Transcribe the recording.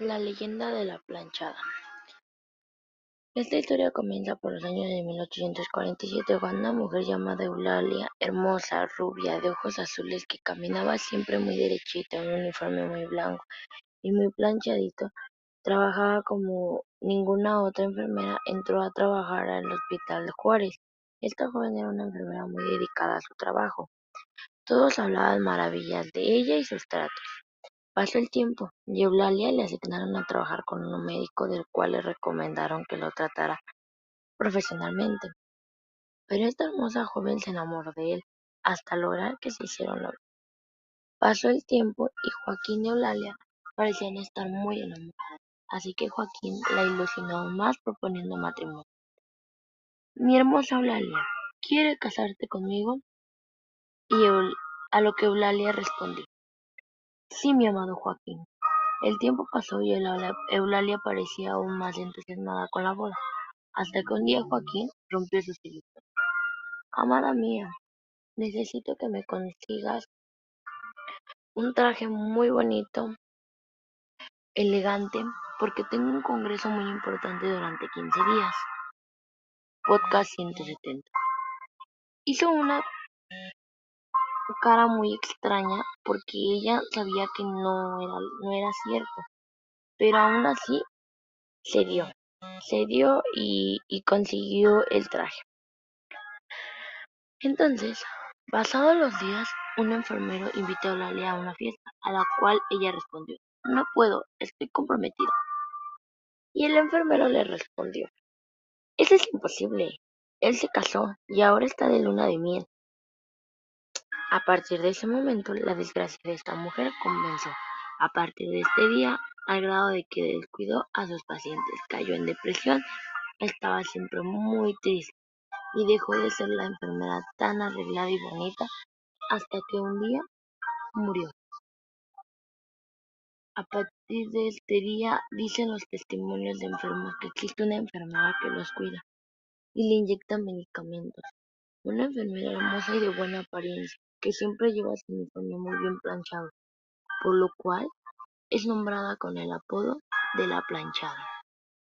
La leyenda de la planchada. Esta historia comienza por los años de mil ochocientos cuarenta y siete, cuando una mujer llamada Eulalia, hermosa, rubia, de ojos azules, que caminaba siempre muy derechita, un uniforme muy blanco y muy planchadito, trabajaba como ninguna otra enfermera, entró a trabajar al Hospital de Juárez. Esta joven era una enfermera muy dedicada a su trabajo. Todos hablaban maravillas de ella y sus tratos. Pasó el tiempo y Eulalia le asignaron a trabajar con un médico del cual le recomendaron que lo tratara profesionalmente. Pero esta hermosa joven se enamoró de él hasta lograr que se hicieron novios. Pasó el tiempo y Joaquín y Eulalia parecían estar muy enamorados, así que Joaquín la ilusionó más proponiendo matrimonio. Mi hermosa Eulalia, ¿quiere casarte conmigo? Y a lo que Eulalia respondió. Sí, mi amado Joaquín. El tiempo pasó y Eulalia parecía aún más entusiasmada con la boda, hasta que un día Joaquín rompió su silencio. Amada mía, necesito que me consigas un traje muy bonito, elegante, porque tengo un congreso muy importante durante 15 días. Podcast 170. Hizo una cara muy extraña porque ella sabía que no era, no era cierto, pero aún así se dio, se dio y, y consiguió el traje. Entonces, pasados los días, un enfermero invitó a Eulalia a una fiesta, a la cual ella respondió, no puedo, estoy comprometida. Y el enfermero le respondió, eso es imposible, él se casó y ahora está de luna de miel. A partir de ese momento, la desgracia de esta mujer comenzó. A partir de este día, al grado de que descuidó a sus pacientes, cayó en depresión, estaba siempre muy triste y dejó de ser la enfermera tan arreglada y bonita hasta que un día murió. A partir de este día, dicen los testimonios de enfermos que existe una enfermera que los cuida y le inyecta medicamentos. Una enfermera hermosa y de buena apariencia, que siempre lleva su uniforme muy bien planchado, por lo cual es nombrada con el apodo de la planchada.